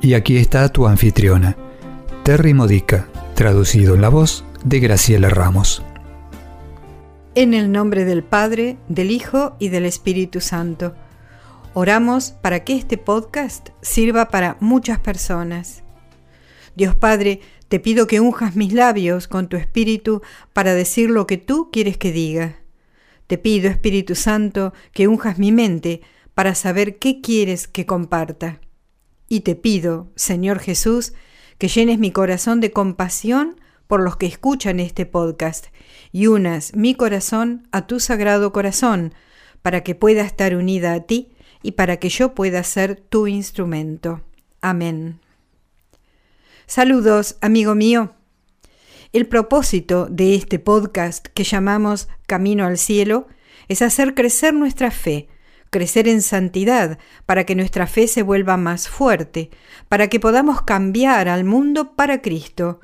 Y aquí está tu anfitriona, Terry Modica, traducido en la voz de Graciela Ramos. En el nombre del Padre, del Hijo y del Espíritu Santo. Oramos para que este podcast sirva para muchas personas. Dios Padre, te pido que unjas mis labios con tu Espíritu para decir lo que tú quieres que diga. Te pido, Espíritu Santo, que unjas mi mente para saber qué quieres que comparta. Y te pido, Señor Jesús, que llenes mi corazón de compasión por los que escuchan este podcast y unas mi corazón a tu sagrado corazón, para que pueda estar unida a ti y para que yo pueda ser tu instrumento. Amén. Saludos, amigo mío. El propósito de este podcast que llamamos Camino al Cielo es hacer crecer nuestra fe, crecer en santidad, para que nuestra fe se vuelva más fuerte, para que podamos cambiar al mundo para Cristo,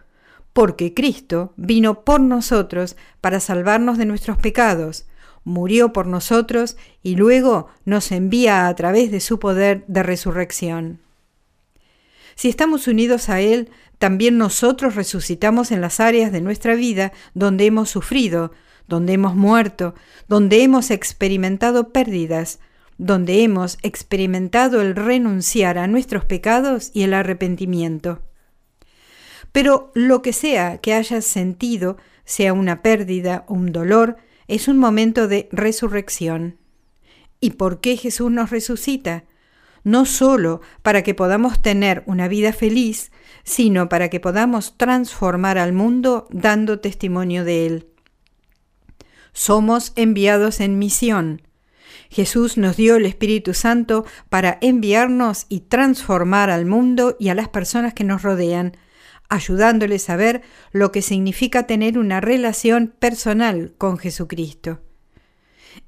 porque Cristo vino por nosotros para salvarnos de nuestros pecados, murió por nosotros y luego nos envía a través de su poder de resurrección. Si estamos unidos a Él, también nosotros resucitamos en las áreas de nuestra vida donde hemos sufrido, donde hemos muerto, donde hemos experimentado pérdidas, donde hemos experimentado el renunciar a nuestros pecados y el arrepentimiento. Pero lo que sea que hayas sentido, sea una pérdida o un dolor, es un momento de resurrección. ¿Y por qué Jesús nos resucita? No solo para que podamos tener una vida feliz, sino para que podamos transformar al mundo dando testimonio de Él. Somos enviados en misión. Jesús nos dio el Espíritu Santo para enviarnos y transformar al mundo y a las personas que nos rodean, ayudándoles a ver lo que significa tener una relación personal con Jesucristo.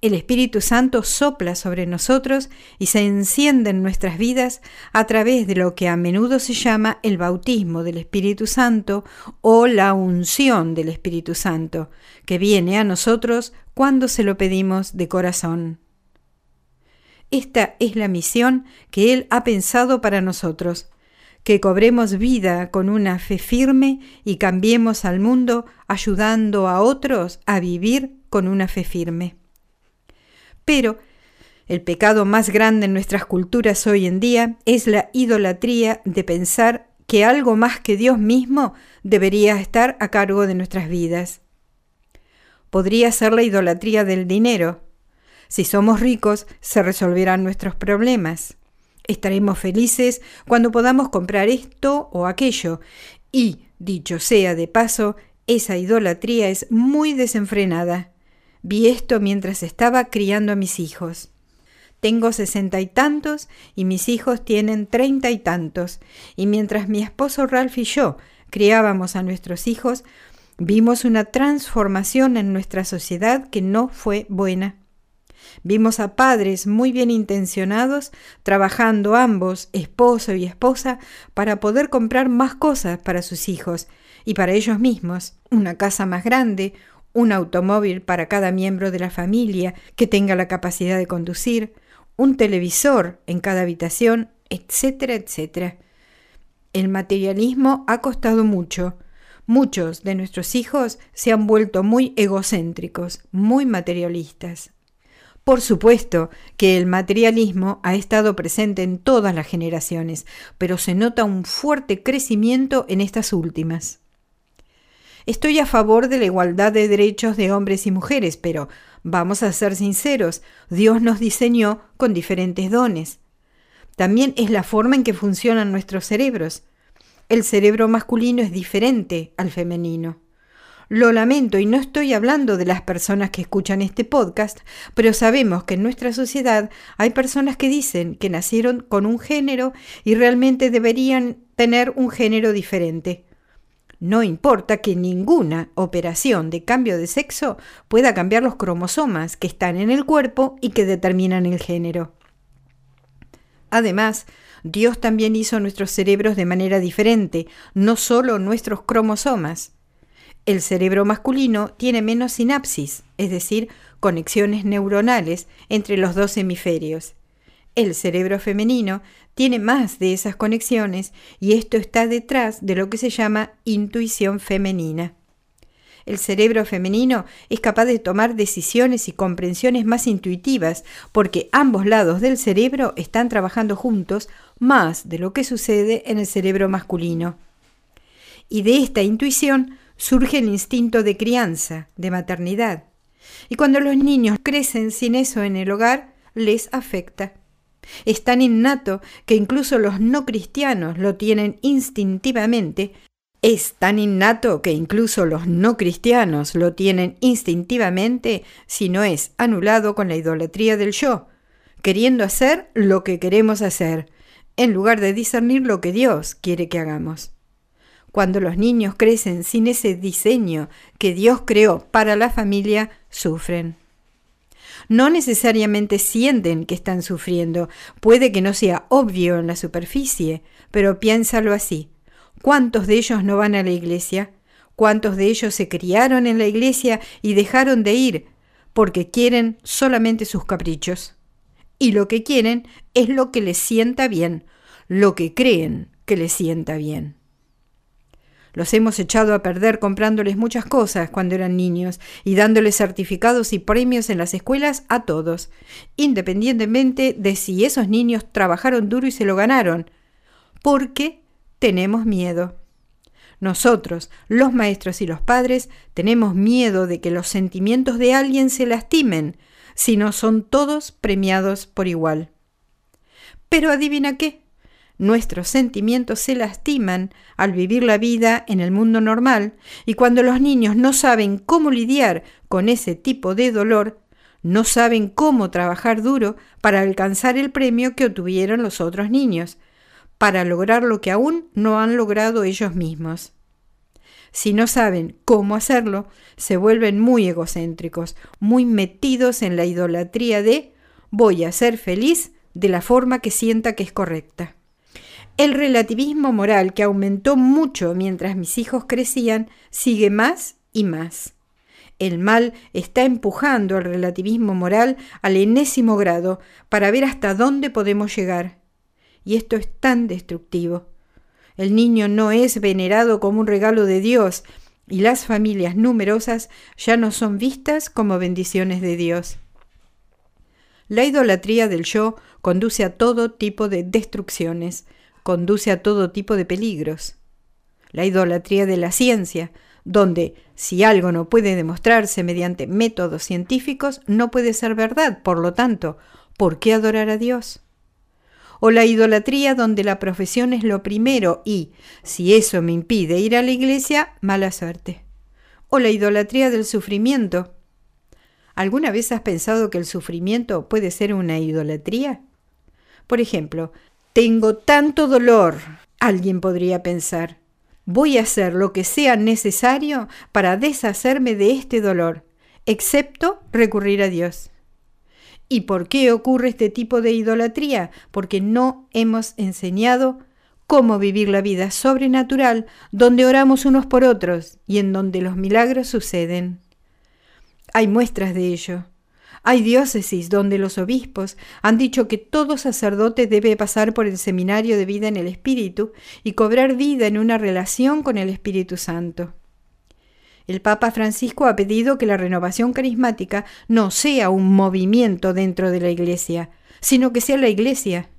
El Espíritu Santo sopla sobre nosotros y se enciende en nuestras vidas a través de lo que a menudo se llama el bautismo del Espíritu Santo o la unción del Espíritu Santo, que viene a nosotros cuando se lo pedimos de corazón. Esta es la misión que Él ha pensado para nosotros, que cobremos vida con una fe firme y cambiemos al mundo ayudando a otros a vivir con una fe firme. Pero el pecado más grande en nuestras culturas hoy en día es la idolatría de pensar que algo más que Dios mismo debería estar a cargo de nuestras vidas. Podría ser la idolatría del dinero. Si somos ricos, se resolverán nuestros problemas. Estaremos felices cuando podamos comprar esto o aquello. Y, dicho sea de paso, esa idolatría es muy desenfrenada. Vi esto mientras estaba criando a mis hijos. Tengo sesenta y tantos y mis hijos tienen treinta y tantos, y mientras mi esposo Ralph y yo criábamos a nuestros hijos, vimos una transformación en nuestra sociedad que no fue buena. Vimos a padres muy bien intencionados trabajando ambos, esposo y esposa, para poder comprar más cosas para sus hijos y para ellos mismos, una casa más grande, un automóvil para cada miembro de la familia que tenga la capacidad de conducir, un televisor en cada habitación, etcétera, etcétera. El materialismo ha costado mucho. Muchos de nuestros hijos se han vuelto muy egocéntricos, muy materialistas. Por supuesto que el materialismo ha estado presente en todas las generaciones, pero se nota un fuerte crecimiento en estas últimas. Estoy a favor de la igualdad de derechos de hombres y mujeres, pero vamos a ser sinceros, Dios nos diseñó con diferentes dones. También es la forma en que funcionan nuestros cerebros. El cerebro masculino es diferente al femenino. Lo lamento y no estoy hablando de las personas que escuchan este podcast, pero sabemos que en nuestra sociedad hay personas que dicen que nacieron con un género y realmente deberían tener un género diferente. No importa que ninguna operación de cambio de sexo pueda cambiar los cromosomas que están en el cuerpo y que determinan el género. Además, Dios también hizo nuestros cerebros de manera diferente, no solo nuestros cromosomas. El cerebro masculino tiene menos sinapsis, es decir, conexiones neuronales entre los dos hemisferios. El cerebro femenino tiene más de esas conexiones y esto está detrás de lo que se llama intuición femenina. El cerebro femenino es capaz de tomar decisiones y comprensiones más intuitivas porque ambos lados del cerebro están trabajando juntos más de lo que sucede en el cerebro masculino. Y de esta intuición surge el instinto de crianza, de maternidad. Y cuando los niños crecen sin eso en el hogar, les afecta. Es tan innato que incluso los no cristianos lo tienen instintivamente. Es tan innato que incluso los no cristianos lo tienen instintivamente si no es anulado con la idolatría del yo, queriendo hacer lo que queremos hacer, en lugar de discernir lo que Dios quiere que hagamos. Cuando los niños crecen sin ese diseño que Dios creó para la familia, sufren no necesariamente sienten que están sufriendo. Puede que no sea obvio en la superficie, pero piénsalo así. ¿Cuántos de ellos no van a la iglesia? ¿Cuántos de ellos se criaron en la iglesia y dejaron de ir porque quieren solamente sus caprichos? Y lo que quieren es lo que les sienta bien, lo que creen que les sienta bien. Los hemos echado a perder comprándoles muchas cosas cuando eran niños y dándoles certificados y premios en las escuelas a todos, independientemente de si esos niños trabajaron duro y se lo ganaron, porque tenemos miedo. Nosotros, los maestros y los padres, tenemos miedo de que los sentimientos de alguien se lastimen si no son todos premiados por igual. Pero adivina qué, Nuestros sentimientos se lastiman al vivir la vida en el mundo normal y cuando los niños no saben cómo lidiar con ese tipo de dolor, no saben cómo trabajar duro para alcanzar el premio que obtuvieron los otros niños, para lograr lo que aún no han logrado ellos mismos. Si no saben cómo hacerlo, se vuelven muy egocéntricos, muy metidos en la idolatría de voy a ser feliz de la forma que sienta que es correcta. El relativismo moral, que aumentó mucho mientras mis hijos crecían, sigue más y más. El mal está empujando el relativismo moral al enésimo grado para ver hasta dónde podemos llegar. Y esto es tan destructivo. El niño no es venerado como un regalo de Dios y las familias numerosas ya no son vistas como bendiciones de Dios. La idolatría del yo conduce a todo tipo de destrucciones, conduce a todo tipo de peligros. La idolatría de la ciencia, donde si algo no puede demostrarse mediante métodos científicos, no puede ser verdad, por lo tanto, ¿por qué adorar a Dios? O la idolatría donde la profesión es lo primero y, si eso me impide ir a la iglesia, mala suerte. O la idolatría del sufrimiento. ¿Alguna vez has pensado que el sufrimiento puede ser una idolatría? Por ejemplo, tengo tanto dolor, alguien podría pensar. Voy a hacer lo que sea necesario para deshacerme de este dolor, excepto recurrir a Dios. ¿Y por qué ocurre este tipo de idolatría? Porque no hemos enseñado cómo vivir la vida sobrenatural donde oramos unos por otros y en donde los milagros suceden. Hay muestras de ello. Hay diócesis donde los obispos han dicho que todo sacerdote debe pasar por el seminario de vida en el Espíritu y cobrar vida en una relación con el Espíritu Santo. El Papa Francisco ha pedido que la renovación carismática no sea un movimiento dentro de la Iglesia, sino que sea la Iglesia.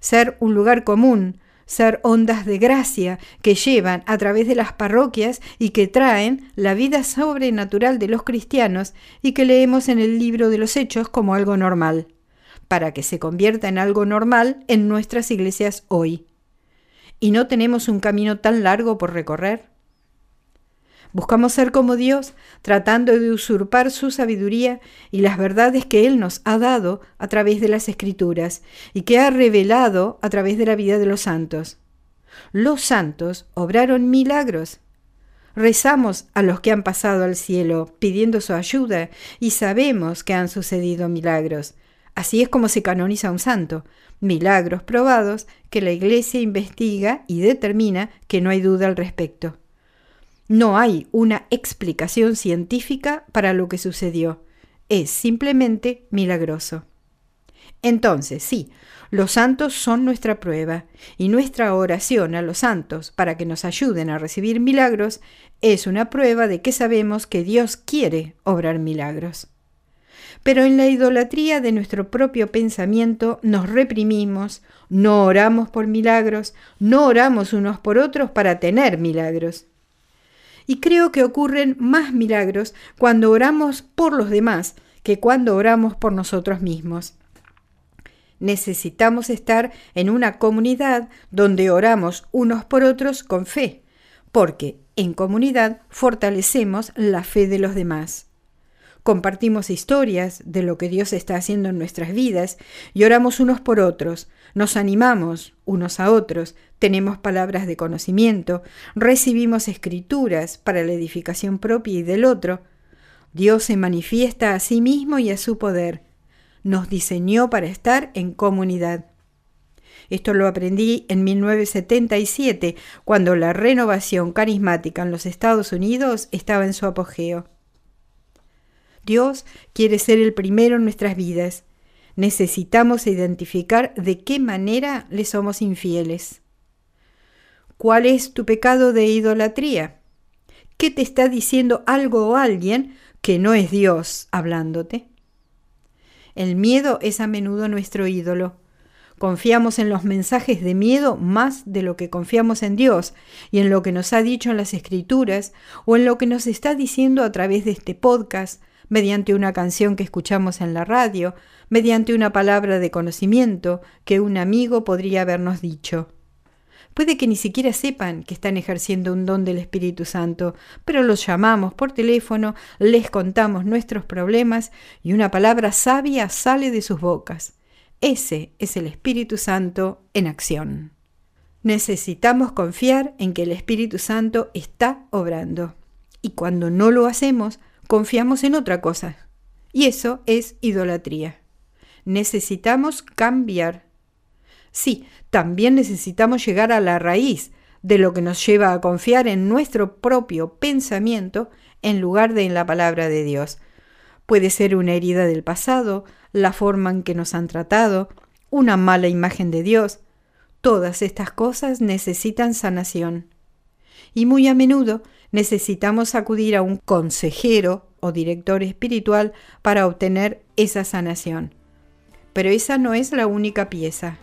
Ser un lugar común, ser ondas de gracia que llevan a través de las parroquias y que traen la vida sobrenatural de los cristianos y que leemos en el libro de los hechos como algo normal, para que se convierta en algo normal en nuestras iglesias hoy. ¿Y no tenemos un camino tan largo por recorrer? Buscamos ser como Dios, tratando de usurpar su sabiduría y las verdades que Él nos ha dado a través de las Escrituras y que ha revelado a través de la vida de los santos. Los santos obraron milagros. Rezamos a los que han pasado al cielo pidiendo su ayuda y sabemos que han sucedido milagros. Así es como se canoniza un santo, milagros probados que la Iglesia investiga y determina que no hay duda al respecto. No hay una explicación científica para lo que sucedió. Es simplemente milagroso. Entonces, sí, los santos son nuestra prueba y nuestra oración a los santos para que nos ayuden a recibir milagros es una prueba de que sabemos que Dios quiere obrar milagros. Pero en la idolatría de nuestro propio pensamiento nos reprimimos, no oramos por milagros, no oramos unos por otros para tener milagros y creo que ocurren más milagros cuando oramos por los demás que cuando oramos por nosotros mismos. Necesitamos estar en una comunidad donde oramos unos por otros con fe, porque en comunidad fortalecemos la fe de los demás. Compartimos historias de lo que Dios está haciendo en nuestras vidas y oramos unos por otros, nos animamos unos a otros, tenemos palabras de conocimiento, recibimos escrituras para la edificación propia y del otro. Dios se manifiesta a sí mismo y a su poder. Nos diseñó para estar en comunidad. Esto lo aprendí en 1977, cuando la renovación carismática en los Estados Unidos estaba en su apogeo. Dios quiere ser el primero en nuestras vidas necesitamos identificar de qué manera le somos infieles. ¿Cuál es tu pecado de idolatría? ¿Qué te está diciendo algo o alguien que no es Dios hablándote? El miedo es a menudo nuestro ídolo. Confiamos en los mensajes de miedo más de lo que confiamos en Dios y en lo que nos ha dicho en las Escrituras o en lo que nos está diciendo a través de este podcast, mediante una canción que escuchamos en la radio, mediante una palabra de conocimiento que un amigo podría habernos dicho. Puede que ni siquiera sepan que están ejerciendo un don del Espíritu Santo, pero los llamamos por teléfono, les contamos nuestros problemas y una palabra sabia sale de sus bocas. Ese es el Espíritu Santo en acción. Necesitamos confiar en que el Espíritu Santo está obrando. Y cuando no lo hacemos, confiamos en otra cosa. Y eso es idolatría. Necesitamos cambiar. Sí, también necesitamos llegar a la raíz de lo que nos lleva a confiar en nuestro propio pensamiento en lugar de en la palabra de Dios. Puede ser una herida del pasado, la forma en que nos han tratado, una mala imagen de Dios. Todas estas cosas necesitan sanación. Y muy a menudo necesitamos acudir a un consejero o director espiritual para obtener esa sanación. Pero esa no es la única pieza.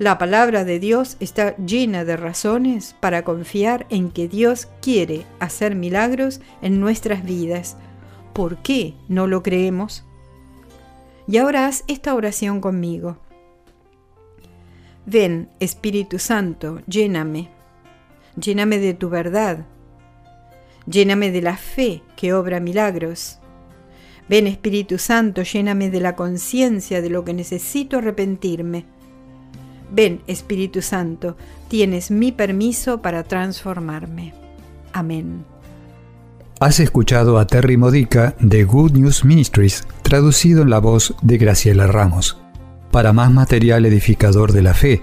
La palabra de Dios está llena de razones para confiar en que Dios quiere hacer milagros en nuestras vidas. ¿Por qué no lo creemos? Y ahora haz esta oración conmigo. Ven, Espíritu Santo, lléname. Lléname de tu verdad, Lléname de la fe que obra milagros. Ven Espíritu Santo, lléname de la conciencia de lo que necesito arrepentirme. Ven Espíritu Santo, tienes mi permiso para transformarme. Amén. Has escuchado a Terry Modica de Good News Ministries, traducido en la voz de Graciela Ramos. Para más material edificador de la fe,